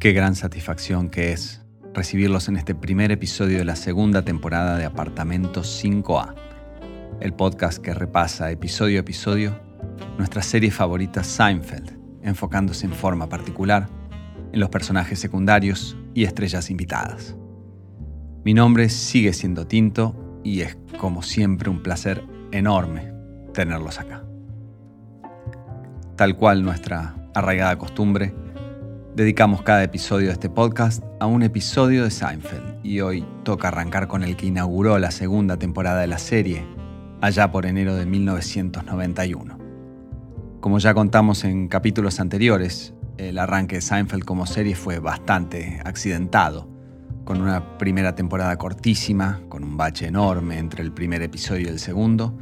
Qué gran satisfacción que es recibirlos en este primer episodio de la segunda temporada de Apartamento 5A, el podcast que repasa episodio a episodio nuestra serie favorita Seinfeld, enfocándose en forma particular en los personajes secundarios y estrellas invitadas. Mi nombre sigue siendo Tinto y es como siempre un placer enorme tenerlos acá. Tal cual nuestra arraigada costumbre, dedicamos cada episodio de este podcast a un episodio de Seinfeld y hoy toca arrancar con el que inauguró la segunda temporada de la serie, allá por enero de 1991. Como ya contamos en capítulos anteriores, el arranque de Seinfeld como serie fue bastante accidentado, con una primera temporada cortísima, con un bache enorme entre el primer episodio y el segundo,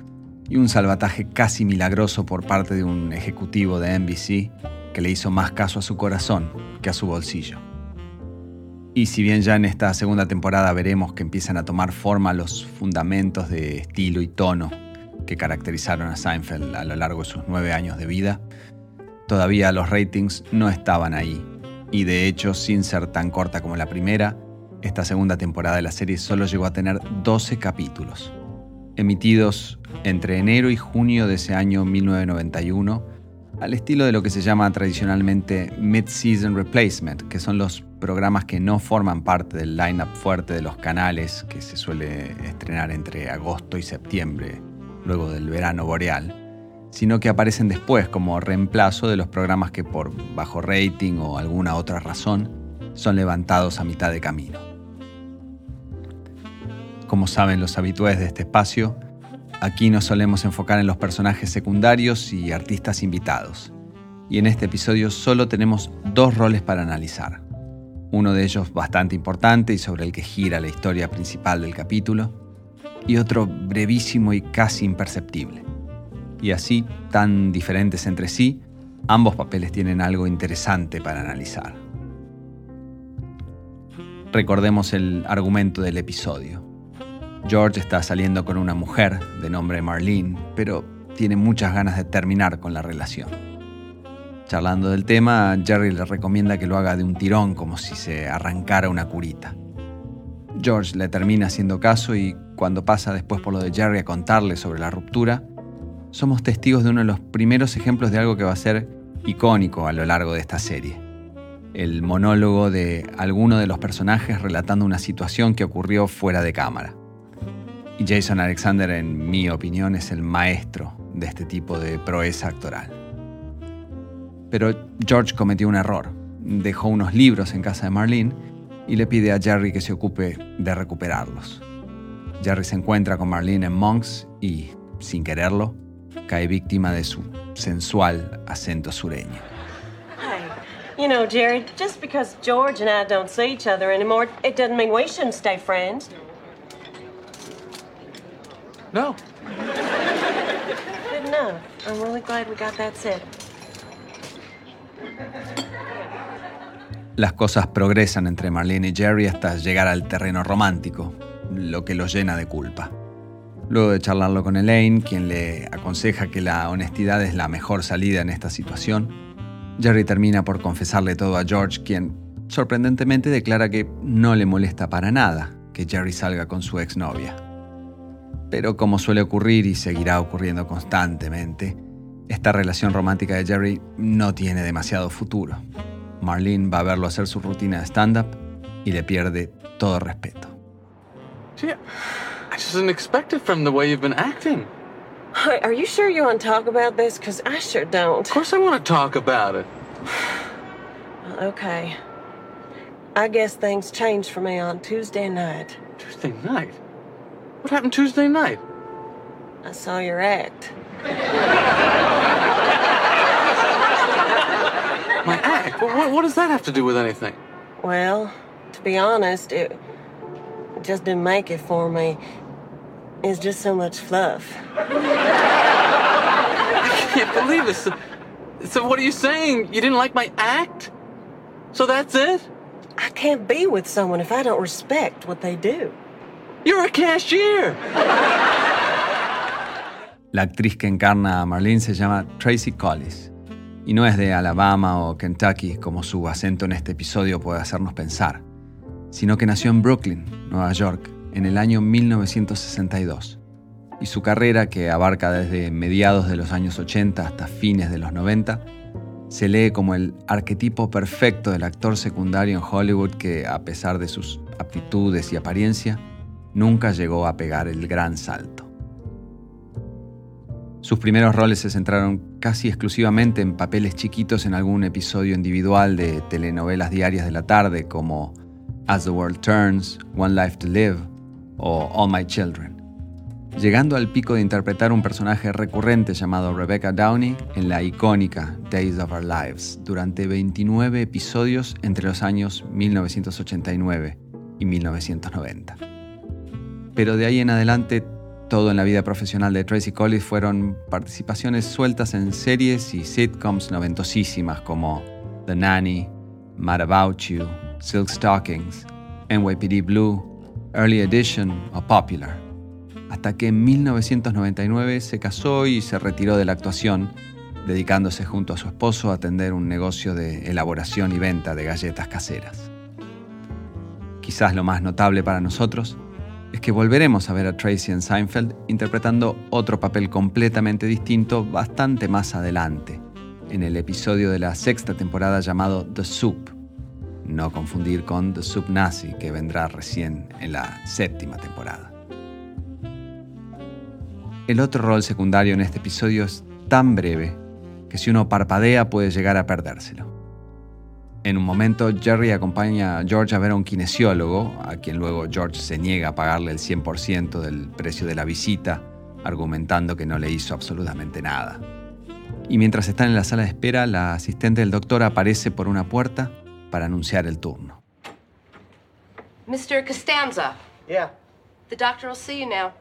y un salvataje casi milagroso por parte de un ejecutivo de NBC que le hizo más caso a su corazón que a su bolsillo. Y si bien ya en esta segunda temporada veremos que empiezan a tomar forma los fundamentos de estilo y tono que caracterizaron a Seinfeld a lo largo de sus nueve años de vida, todavía los ratings no estaban ahí. Y de hecho, sin ser tan corta como la primera, esta segunda temporada de la serie solo llegó a tener 12 capítulos, emitidos entre enero y junio de ese año 1991, al estilo de lo que se llama tradicionalmente Mid-Season Replacement, que son los programas que no forman parte del line-up fuerte de los canales que se suele estrenar entre agosto y septiembre, luego del verano boreal, sino que aparecen después como reemplazo de los programas que por bajo rating o alguna otra razón son levantados a mitad de camino. Como saben los habituales de este espacio, Aquí nos solemos enfocar en los personajes secundarios y artistas invitados. Y en este episodio solo tenemos dos roles para analizar. Uno de ellos bastante importante y sobre el que gira la historia principal del capítulo, y otro brevísimo y casi imperceptible. Y así, tan diferentes entre sí, ambos papeles tienen algo interesante para analizar. Recordemos el argumento del episodio. George está saliendo con una mujer de nombre Marlene, pero tiene muchas ganas de terminar con la relación. Charlando del tema, Jerry le recomienda que lo haga de un tirón como si se arrancara una curita. George le termina haciendo caso y cuando pasa después por lo de Jerry a contarle sobre la ruptura, somos testigos de uno de los primeros ejemplos de algo que va a ser icónico a lo largo de esta serie. El monólogo de alguno de los personajes relatando una situación que ocurrió fuera de cámara. Jason Alexander, en mi opinión, es el maestro de este tipo de proeza actoral. Pero George cometió un error. Dejó unos libros en casa de Marlene y le pide a Jerry que se ocupe de recuperarlos. Jerry se encuentra con Marlene en Monks y, sin quererlo, cae víctima de su sensual acento sureño. You know, Jerry, just because George and I don't see each other anymore, it doesn't mean we shouldn't stay friends. No. Good enough. I'm really glad we got that set. Las cosas progresan entre Marlene y Jerry hasta llegar al terreno romántico, lo que los llena de culpa. Luego de charlarlo con Elaine, quien le aconseja que la honestidad es la mejor salida en esta situación, Jerry termina por confesarle todo a George, quien sorprendentemente declara que no le molesta para nada que Jerry salga con su exnovia. Pero como suele ocurrir y seguirá ocurriendo constantemente, esta relación romántica de Jerry no tiene demasiado futuro. Marlene va a verlo hacer su rutina de stand-up y le pierde todo respeto. Gee, I just didn't expect it from the way you've been acting. Hi, Are you sure you want to talk about this? Because I sure don't. Of course I want to talk about it. Okay. I guess things changed for me on Tuesday night. Tuesday night? What happened Tuesday night? I saw your act. My act? What, what, does that have to do with anything? Well, to be honest, it it just didn't make it for me. It's just so much fluff. I can't believe this. So, so what are you saying? You didn't like my act? So that's it? I can't be with someone if I don't respect what they do. You're a cashier. La actriz que encarna a Marlene se llama Tracy Collis Y no es de Alabama o Kentucky como su acento en este episodio puede hacernos pensar, sino que nació en Brooklyn, Nueva York, en el año 1962. Y su carrera, que abarca desde mediados de los años 80 hasta fines de los 90, se lee como el arquetipo perfecto del actor secundario en Hollywood que, a pesar de sus aptitudes y apariencia, nunca llegó a pegar el gran salto. Sus primeros roles se centraron casi exclusivamente en papeles chiquitos en algún episodio individual de telenovelas diarias de la tarde como As the World Turns, One Life to Live o All My Children llegando al pico de interpretar un personaje recurrente llamado Rebecca Downey en la icónica Days of Our Lives durante 29 episodios entre los años 1989 y 1990. Pero de ahí en adelante, todo en la vida profesional de Tracy Collins fueron participaciones sueltas en series y sitcoms noventosísimas como The Nanny, Mad About You, Silk Stockings, NYPD Blue, Early Edition o Popular hasta que en 1999 se casó y se retiró de la actuación, dedicándose junto a su esposo a atender un negocio de elaboración y venta de galletas caseras. Quizás lo más notable para nosotros es que volveremos a ver a Tracy en Seinfeld interpretando otro papel completamente distinto bastante más adelante, en el episodio de la sexta temporada llamado The Soup, no confundir con The Soup Nazi que vendrá recién en la séptima temporada. El otro rol secundario en este episodio es tan breve que si uno parpadea puede llegar a perdérselo. En un momento, Jerry acompaña a George a ver a un kinesiólogo, a quien luego George se niega a pagarle el 100% del precio de la visita, argumentando que no le hizo absolutamente nada. Y mientras están en la sala de espera, la asistente del doctor aparece por una puerta para anunciar el turno. Mr. Costanza. Yeah. The doctor will see you now.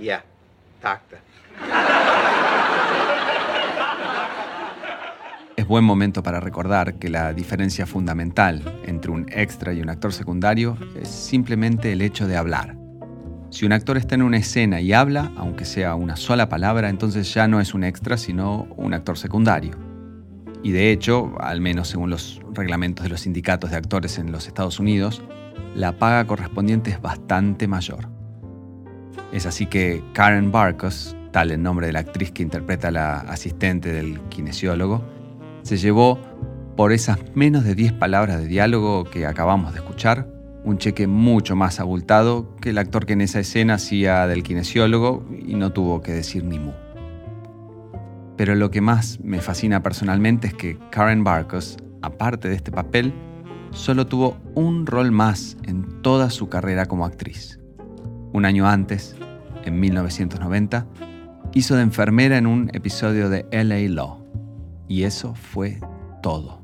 Yeah. Es buen momento para recordar que la diferencia fundamental entre un extra y un actor secundario es simplemente el hecho de hablar. Si un actor está en una escena y habla, aunque sea una sola palabra, entonces ya no es un extra, sino un actor secundario. Y de hecho, al menos según los reglamentos de los sindicatos de actores en los Estados Unidos, la paga correspondiente es bastante mayor. Es así que Karen Barcos, tal el nombre de la actriz que interpreta a la asistente del kinesiólogo, se llevó por esas menos de 10 palabras de diálogo que acabamos de escuchar, un cheque mucho más abultado que el actor que en esa escena hacía del kinesiólogo y no tuvo que decir ni mu. Pero lo que más me fascina personalmente es que Karen Barcos, aparte de este papel, solo tuvo un rol más en toda su carrera como actriz. Un año antes, en 1990, hizo de enfermera en un episodio de LA Law. Y eso fue todo.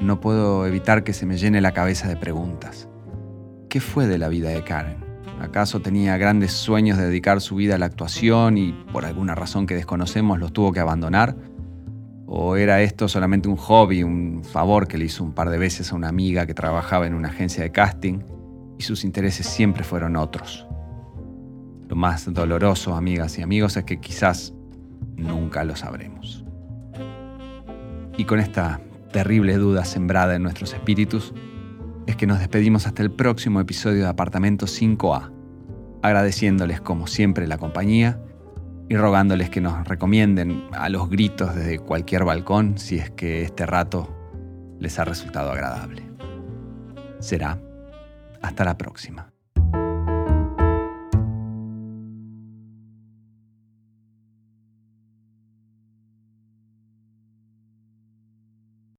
No puedo evitar que se me llene la cabeza de preguntas. ¿Qué fue de la vida de Karen? ¿Acaso tenía grandes sueños de dedicar su vida a la actuación y por alguna razón que desconocemos los tuvo que abandonar? ¿O era esto solamente un hobby, un favor que le hizo un par de veces a una amiga que trabajaba en una agencia de casting y sus intereses siempre fueron otros. Lo más doloroso, amigas y amigos, es que quizás nunca lo sabremos. Y con esta terrible duda sembrada en nuestros espíritus, es que nos despedimos hasta el próximo episodio de Apartamento 5A, agradeciéndoles como siempre la compañía y rogándoles que nos recomienden a los gritos desde cualquier balcón si es que este rato les ha resultado agradable. Será hasta la próxima.